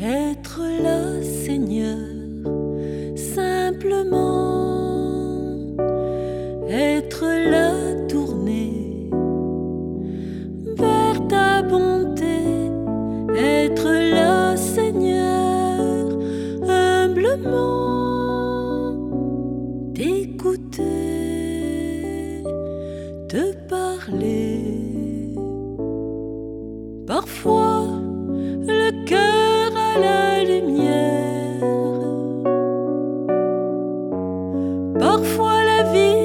Être là, Seigneur, simplement. Être là, tourné vers ta bonté. Être là, Seigneur, humblement. T'écouter, te parler. Parfois, vie.